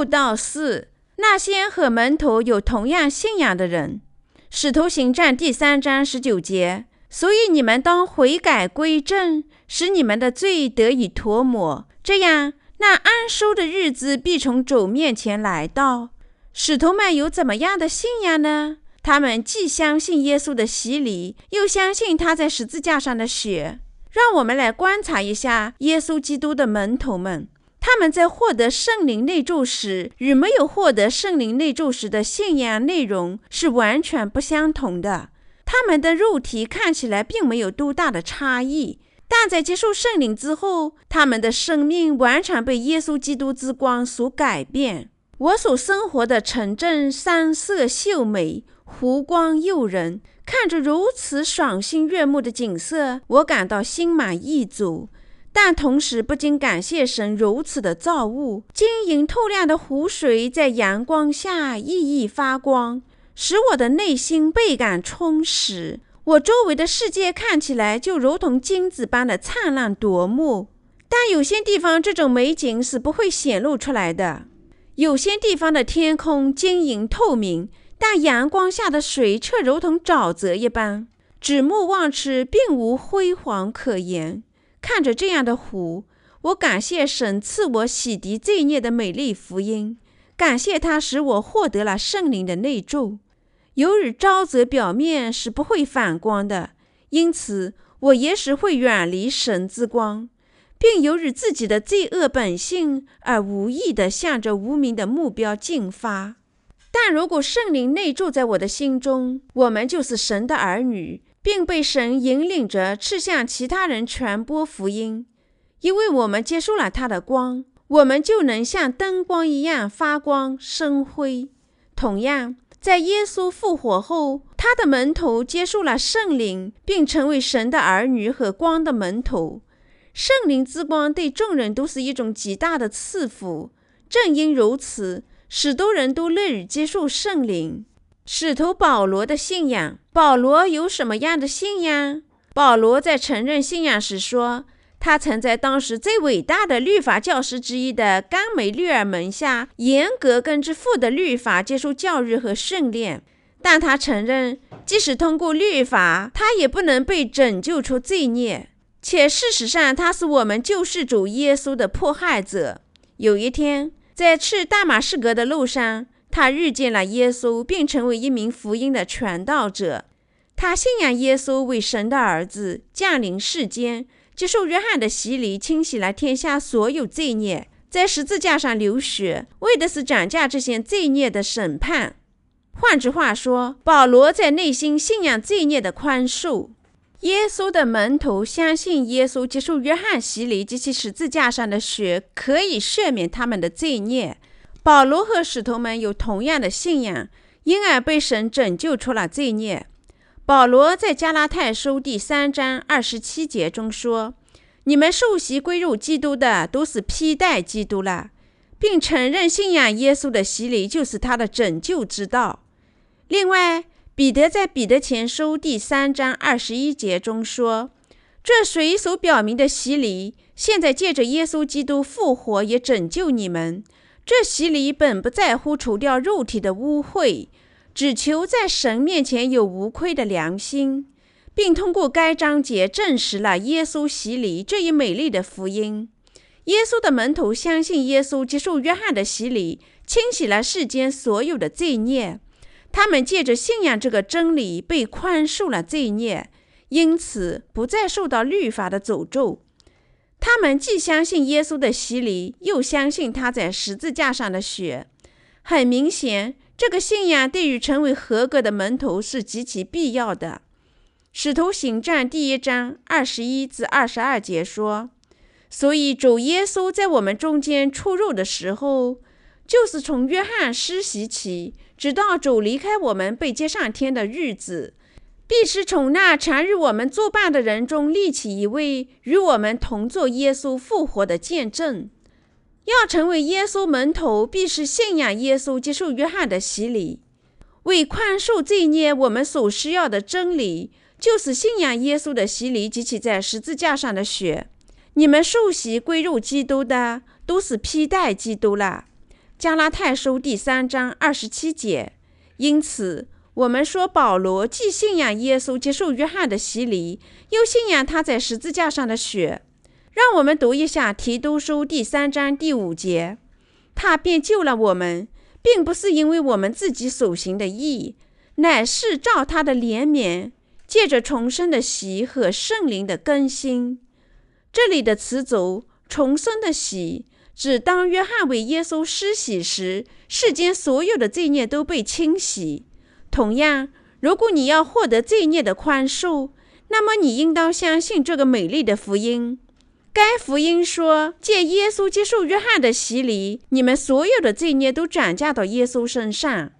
布道四，那些和门徒有同样信仰的人。使徒行传第三章十九节。所以你们当悔改归正，使你们的罪得以涂抹，这样那安收的日子必从主面前来到。使徒们有怎么样的信仰呢？他们既相信耶稣的洗礼，又相信他在十字架上的血。让我们来观察一下耶稣基督的门徒们，他们在获得圣灵内住时，与没有获得圣灵内住时的信仰内容是完全不相同的。他们的肉体看起来并没有多大的差异，但在接受圣灵之后，他们的生命完全被耶稣基督之光所改变。我所生活的城镇山色秀美，湖光诱人，看着如此赏心悦目的景色，我感到心满意足。但同时不禁感谢神如此的造物，晶莹透亮的湖水在阳光下熠熠发光。使我的内心倍感充实，我周围的世界看起来就如同金子般的灿烂夺目。但有些地方这种美景是不会显露出来的。有些地方的天空晶莹透明，但阳光下的水却如同沼泽一般，举目望去并无辉煌可言。看着这样的湖，我感谢神赐我洗涤罪孽的美丽福音，感谢他使我获得了圣灵的内住。由于沼泽表面是不会反光的，因此我也许会远离神之光，并由于自己的罪恶本性而无意地向着无名的目标进发。但如果圣灵内住在我的心中，我们就是神的儿女，并被神引领着去向其他人传播福音，因为我们接受了他的光，我们就能像灯光一样发光生辉。同样。在耶稣复活后，他的门徒接受了圣灵，并成为神的儿女和光的门徒。圣灵之光对众人都是一种极大的赐福。正因如此，许多人都乐于接受圣灵。使徒保罗的信仰，保罗有什么样的信仰？保罗在承认信仰时说。他曾在当时最伟大的律法教师之一的甘梅律尔门下，严格根据父的律法接受教育和训练。但他承认，即使通过律法，他也不能被拯救出罪孽。且事实上，他是我们救世主耶稣的迫害者。有一天，在去大马士革的路上，他遇见了耶稣，并成为一名福音的传道者。他信仰耶稣为神的儿子，降临世间。接受约翰的洗礼，清洗了天下所有罪孽，在十字架上流血，为的是斩价这些罪孽的审判。换句话说，保罗在内心信仰罪孽的宽恕。耶稣的门徒相信，耶稣接受约翰洗礼及其十字架上的血可以赦免他们的罪孽。保罗和使徒们有同样的信仰，因而被神拯救出了罪孽。保罗在加拉太书第三章二十七节中说：“你们受洗归入基督的，都是披戴基督了，并承认信仰耶稣的洗礼就是他的拯救之道。”另外，彼得在彼得前书第三章二十一节中说：“这水所表明的洗礼，现在借着耶稣基督复活，也拯救你们。这洗礼本不在乎除掉肉体的污秽。”只求在神面前有无愧的良心，并通过该章节证实了耶稣洗礼这一美丽的福音。耶稣的门徒相信耶稣接受约翰的洗礼，清洗了世间所有的罪孽。他们借着信仰这个真理，被宽恕了罪孽，因此不再受到律法的诅咒。他们既相信耶稣的洗礼，又相信他在十字架上的血。很明显。这个信仰对于成为合格的门徒是极其必要的。使徒行传第一章二十一至二十二节说：“所以主耶稣在我们中间出入的时候，就是从约翰施洗起，直到主离开我们被接上天的日子，必是从那常与我们作伴的人中立起一位，与我们同作耶稣复活的见证。”要成为耶稣门徒，必是信仰耶稣，接受约翰的洗礼，为宽恕罪孽。我们所需要的真理，就是信仰耶稣的洗礼及其在十字架上的血。你们受洗归入基督的，都是披戴基督了。加拉太书第三章二十七节。因此，我们说保罗既信仰耶稣接受约翰的洗礼，又信仰他在十字架上的血。让我们读一下提督书第三章第五节：他便救了我们，并不是因为我们自己所行的义，乃是照他的怜悯，借着重生的喜和圣灵的更新。这里的词组“重生的喜”，指当约翰为耶稣施洗时，世间所有的罪孽都被清洗。同样，如果你要获得罪孽的宽恕，那么你应当相信这个美丽的福音。该福音说，借耶稣接受约翰的洗礼，你们所有的罪孽都转嫁到耶稣身上。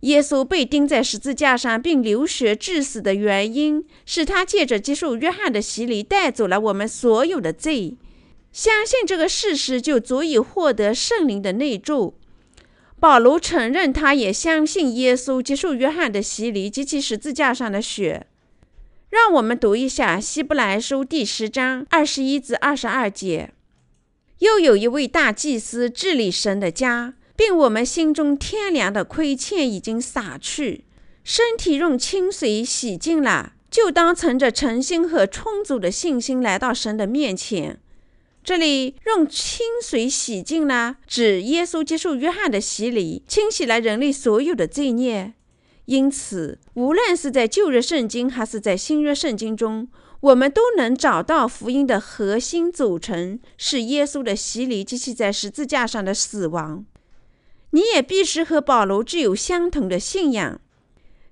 耶稣被钉在十字架上并流血致死的原因，是他借着接受约翰的洗礼带走了我们所有的罪。相信这个事实，就足以获得圣灵的内助。保罗承认，他也相信耶稣接受约翰的洗礼及其十字架上的血。让我们读一下《希伯来书》第十章二十一至二十二节。又有一位大祭司治理神的家。并我们心中天良的亏欠已经洒去，身体用清水洗净了，就当存着诚心和充足的信心来到神的面前。这里用清水洗净了，指耶稣接受约翰的洗礼，清洗了人类所有的罪孽。因此，无论是在旧约圣经还是在新约圣经中，我们都能找到福音的核心组成是耶稣的洗礼及其在十字架上的死亡。你也必须和保罗具有相同的信仰。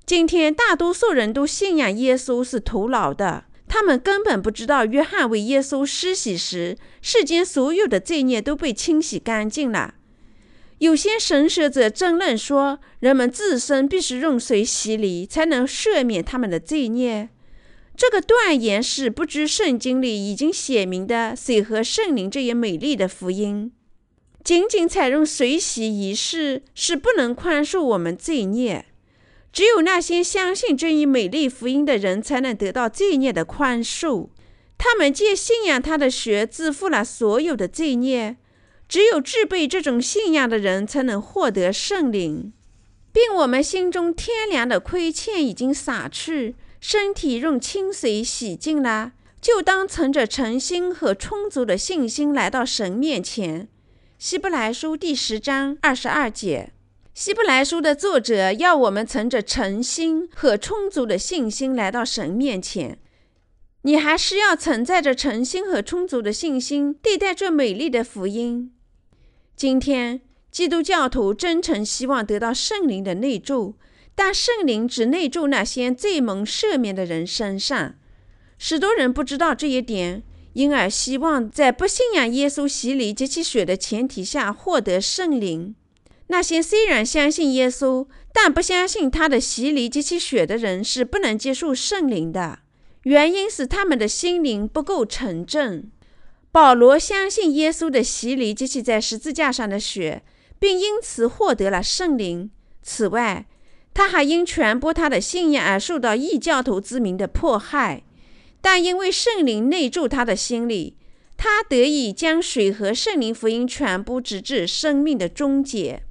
今天大多数人都信仰耶稣是徒劳的，他们根本不知道约翰为耶稣施洗时，世间所有的罪孽都被清洗干净了。有些神学者争论说，人们自身必须用水洗礼才能赦免他们的罪孽。这个断言是不知圣经里已经写明的水和圣灵这一美丽的福音。仅仅采用水洗仪式是不能宽恕我们罪孽，只有那些相信这一美丽福音的人才能得到罪孽的宽恕。他们借信仰他的血自负了所有的罪孽。只有具备这种信仰的人才能获得圣灵，并我们心中天良的亏欠已经洒去，身体用清水洗净了，就当存着诚心和充足的信心来到神面前。希伯来书第十章二十二节，希伯来书的作者要我们存着诚心和充足的信心来到神面前。你还是要存在着诚心和充足的信心对待这美丽的福音。今天，基督教徒真诚希望得到圣灵的内助，但圣灵只内住那些最蒙赦免的人身上。许多人不知道这一点。因而希望在不信仰耶稣洗礼及其血的前提下获得圣灵。那些虽然相信耶稣，但不相信他的洗礼及其血的人是不能接受圣灵的。原因是他们的心灵不够纯正。保罗相信耶稣的洗礼及其在十字架上的血，并因此获得了圣灵。此外，他还因传播他的信仰而受到异教徒之名的迫害。但因为圣灵内住他的心里，他得以将水和圣灵福音传播，直至生命的终结。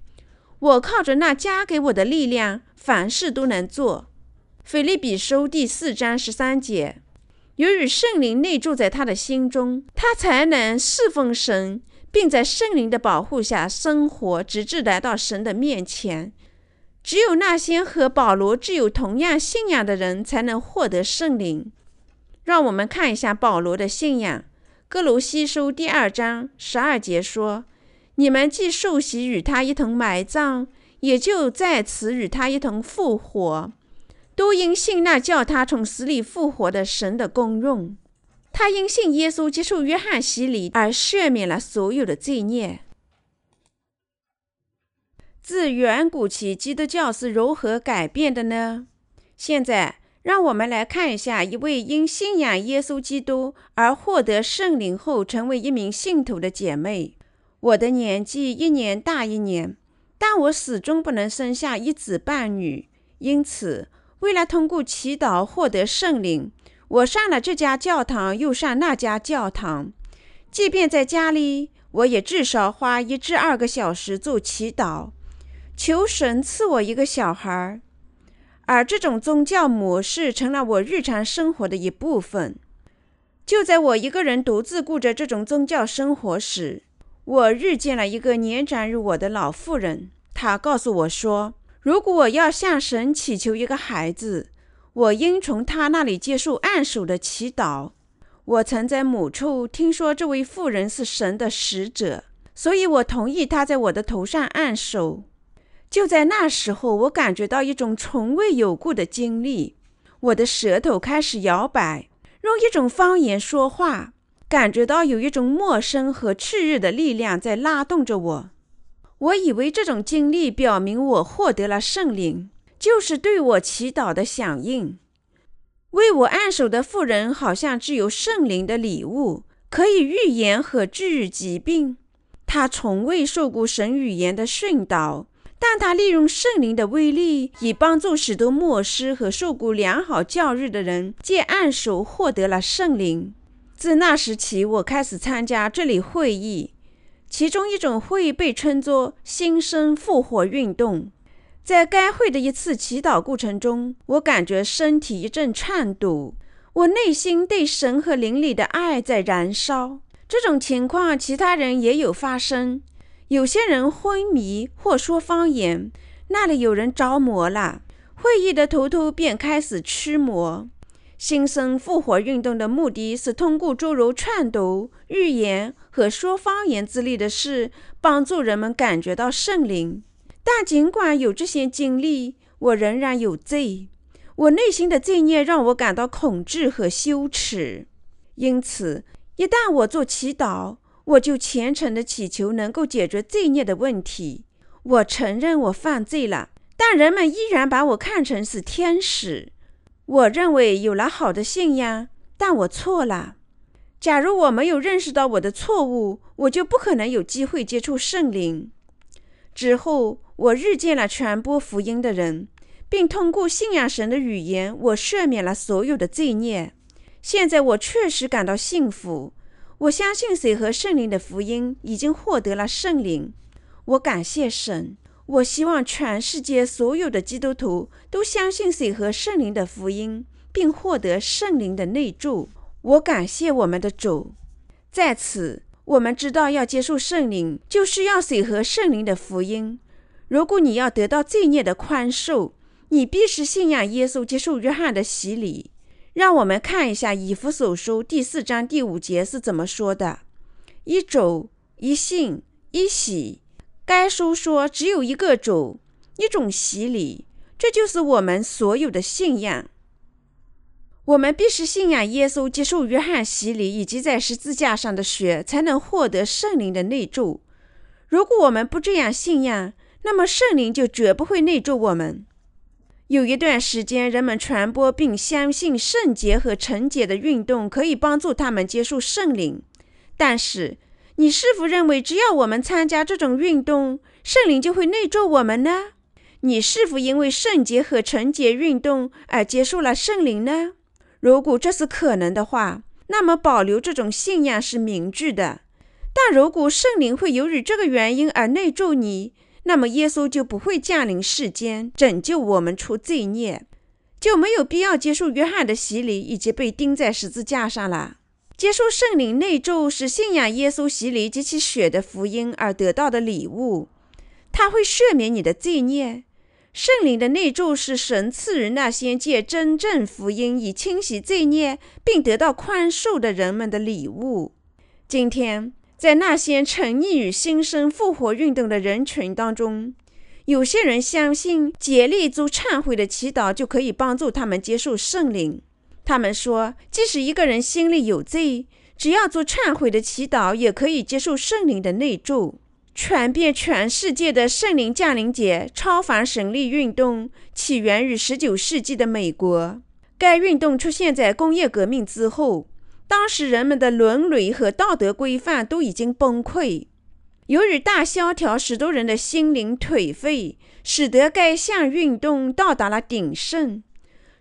我靠着那加给我的力量，凡事都能做。腓立比书第四章十三节。由于圣灵内住在他的心中，他才能侍奉神，并在圣灵的保护下生活，直至来到神的面前。只有那些和保罗具有同样信仰的人，才能获得圣灵。让我们看一下保罗的信仰，《哥罗西书》第二章十二节说：“你们既受洗与他一同埋葬，也就在此与他一同复活，都因信那叫他从死里复活的神的功用。他因信耶稣接受约翰洗礼而赦免了所有的罪孽。”自远古起，基督教是如何改变的呢？现在。让我们来看一下一位因信仰耶稣基督而获得圣灵后成为一名信徒的姐妹。我的年纪一年大一年，但我始终不能生下一子半女。因此，为了通过祈祷获得圣灵，我上了这家教堂，又上那家教堂。即便在家里，我也至少花一至二个小时做祈祷，求神赐我一个小孩。而这种宗教模式成了我日常生活的一部分。就在我一个人独自过着这种宗教生活时，我遇见了一个年长于我的老妇人。她告诉我说，如果我要向神祈求一个孩子，我应从他那里接受按手的祈祷。我曾在某处听说这位妇人是神的使者，所以我同意她在我的头上按手。就在那时候，我感觉到一种从未有过的经历，我的舌头开始摇摆，用一种方言说话，感觉到有一种陌生和炽热的力量在拉动着我。我以为这种经历表明我获得了圣灵，就是对我祈祷的响应。为我按手的妇人好像具有圣灵的礼物，可以预言和治愈疾病。她从未受过神语言的训导。但她利用圣灵的威力，以帮助许多牧师和受过良好教育的人借按手获得了圣灵。自那时起，我开始参加这里会议，其中一种会议被称作“新生复活运动”。在该会的一次祈祷过程中，我感觉身体一阵颤抖，我内心对神和灵里的爱在燃烧。这种情况，其他人也有发生。有些人昏迷或说方言，那里有人着魔了。会议的头头便开始驱魔。新生复活运动的目的是通过诸如串读、预言和说方言之类的事，帮助人们感觉到圣灵。但尽管有这些经历，我仍然有罪。我内心的罪孽让我感到恐惧和羞耻。因此，一旦我做祈祷，我就虔诚地祈求能够解决罪孽的问题。我承认我犯罪了，但人们依然把我看成是天使。我认为有了好的信仰，但我错了。假如我没有认识到我的错误，我就不可能有机会接触圣灵。之后，我遇见了传播福音的人，并通过信仰神的语言，我赦免了所有的罪孽。现在，我确实感到幸福。我相信水和圣灵的福音已经获得了圣灵。我感谢神。我希望全世界所有的基督徒都相信水和圣灵的福音，并获得圣灵的内住。我感谢我们的主。在此，我们知道要接受圣灵，就是要水和圣灵的福音。如果你要得到罪孽的宽恕，你必须信仰耶稣，接受约翰的洗礼。让我们看一下《以弗所书》第四章第五节是怎么说的：“一走，一信，一喜。”该书说只有一个主，一种洗礼，这就是我们所有的信仰。我们必须信仰耶稣，接受约翰洗礼以及在十字架上的血，才能获得圣灵的内住。如果我们不这样信仰，那么圣灵就绝不会内住我们。有一段时间，人们传播并相信圣洁和纯洁的运动可以帮助他们接受圣灵。但是，你是否认为只要我们参加这种运动，圣灵就会内住我们呢？你是否因为圣洁和纯洁运动而接受了圣灵呢？如果这是可能的话，那么保留这种信仰是明智的。但如果圣灵会由于这个原因而内住你，那么，耶稣就不会降临世间拯救我们出罪孽，就没有必要接受约翰的洗礼以及被钉在十字架上了。接受圣灵内住是信仰耶稣洗礼及其血的福音而得到的礼物，它会赦免你的罪孽。圣灵的内住是神赐予那些借真正福音以清洗罪孽并得到宽恕的人们的礼物。今天。在那些沉溺于新生复活运动的人群当中，有些人相信竭力做忏悔的祈祷就可以帮助他们接受圣灵。他们说，即使一个人心里有罪，只要做忏悔的祈祷，也可以接受圣灵的内助。传遍全世界的圣灵降临节超凡神力运动起源于19世纪的美国。该运动出现在工业革命之后。当时人们的伦理和道德规范都已经崩溃，由于大萧条使多人的心灵颓废，使得该项运动到达了鼎盛。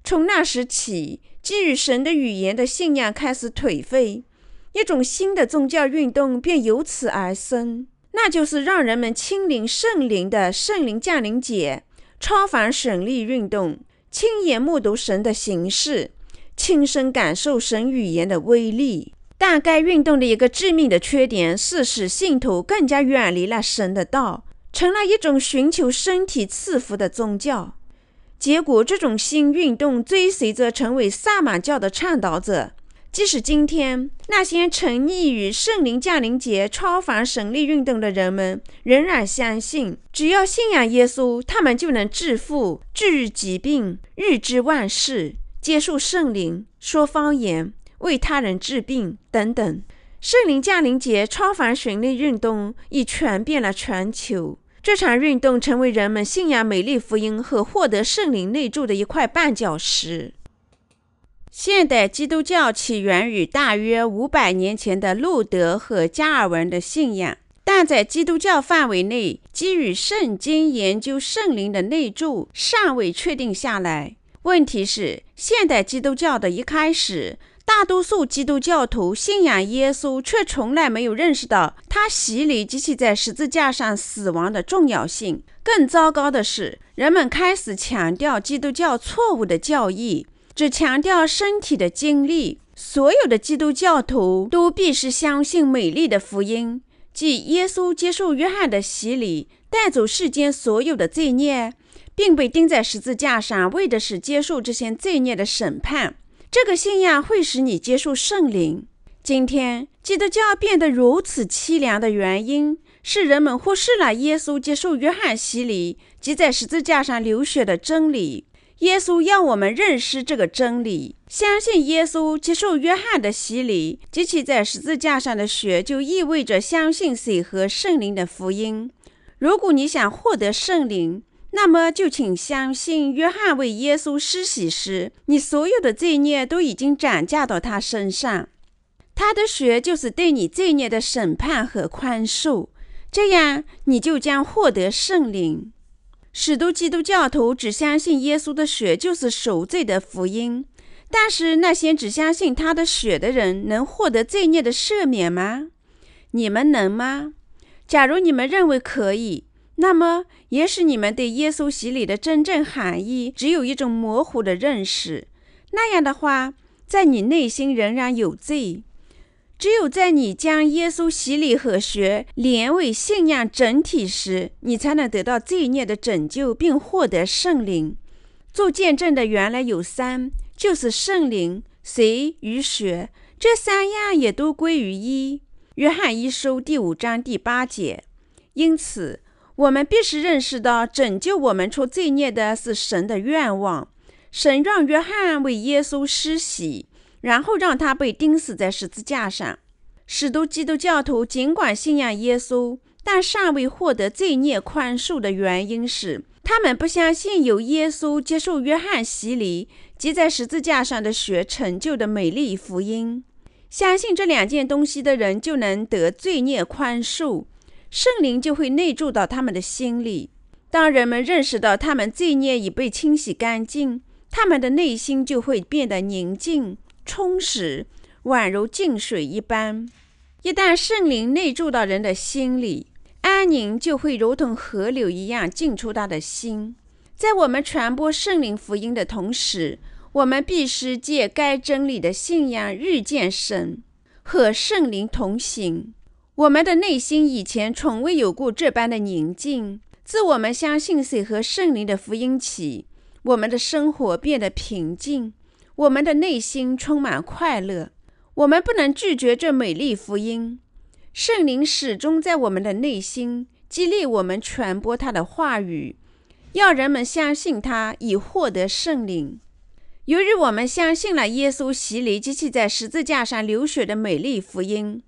从那时起，基于神的语言的信仰开始颓废，一种新的宗教运动便由此而生，那就是让人们亲临圣灵的圣灵降临节、超凡神力运动，亲眼目睹神的形式，亲身感受神语言的威力。但该运动的一个致命的缺点是，使信徒更加远离了神的道，成了一种寻求身体赐福的宗教。结果，这种新运动追随着成为萨满教的倡导者。即使今天那些沉溺于圣灵降临节、超凡神力运动的人们，仍然相信，只要信仰耶稣，他们就能致富、治愈疾病、预知万事、接受圣灵、说方言、为他人治病等等。圣灵降临节、超凡神力运动已传遍了全球。这场运动成为人们信仰美丽福音和获得圣灵内住的一块绊脚石。现代基督教起源于大约五百年前的路德和加尔文的信仰，但在基督教范围内，基于圣经研究圣灵的内住尚未确定下来。问题是，现代基督教的一开始，大多数基督教徒信仰耶稣，却从来没有认识到他洗礼及其在十字架上死亡的重要性。更糟糕的是，人们开始强调基督教错误的教义。只强调身体的经历，所有的基督教徒都必须相信美丽的福音，即耶稣接受约翰的洗礼，带走世间所有的罪孽，并被钉在十字架上，为的是接受这些罪孽的审判。这个信仰会使你接受圣灵。今天基督教变得如此凄凉的原因，是人们忽视了耶稣接受约翰洗礼及在十字架上流血的真理。耶稣要我们认识这个真理，相信耶稣接受约翰的洗礼及其在十字架上的血，就意味着相信水和圣灵的福音。如果你想获得圣灵，那么就请相信约翰为耶稣施洗时，你所有的罪孽都已经转嫁到他身上，他的血就是对你罪孽的审判和宽恕，这样你就将获得圣灵。许多基督教徒只相信耶稣的血就是赎罪的福音，但是那些只相信他的血的人能获得罪孽的赦免吗？你们能吗？假如你们认为可以，那么也许你们对耶稣洗礼的真正含义只有一种模糊的认识。那样的话，在你内心仍然有罪。只有在你将耶稣洗礼和血连为信仰整体时，你才能得到罪孽的拯救，并获得圣灵。做见证的原来有三，就是圣灵、水与血，这三样也都归于一。约翰一书第五章第八节。因此，我们必须认识到，拯救我们出罪孽的是神的愿望。神让约翰为耶稣施洗。然后让他被钉死在十字架上。许多基督教徒尽管信仰耶稣，但尚未获得罪孽宽恕的原因是，他们不相信有耶稣接受约翰洗礼及在十字架上的血成就的美丽福音。相信这两件东西的人就能得罪孽宽恕，圣灵就会内住到他们的心里。当人们认识到他们罪孽已被清洗干净，他们的内心就会变得宁静。充实，宛如静水一般。一旦圣灵内住到人的心里，安宁就会如同河流一样进出他的心。在我们传播圣灵福音的同时，我们必须借该真理的信仰日渐深，和圣灵同行。我们的内心以前从未有过这般的宁静。自我们相信水和圣灵的福音起，我们的生活变得平静。我们的内心充满快乐，我们不能拒绝这美丽福音。圣灵始终在我们的内心，激励我们传播他的话语，要人们相信他以获得圣灵。由于我们相信了耶稣洗礼及其在十字架上流血的美丽福音，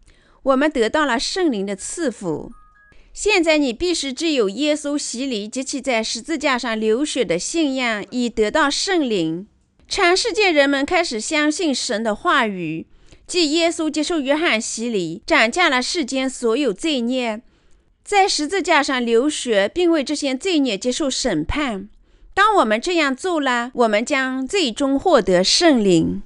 我们得到了圣灵的赐福。现在你必须只有耶稣洗礼及其在十字架上流血的信仰，以得到圣灵。全世界人们开始相信神的话语，即耶稣接受约翰洗礼，斩下了世间所有罪孽，在十字架上流血，并为这些罪孽接受审判。当我们这样做了，我们将最终获得圣灵。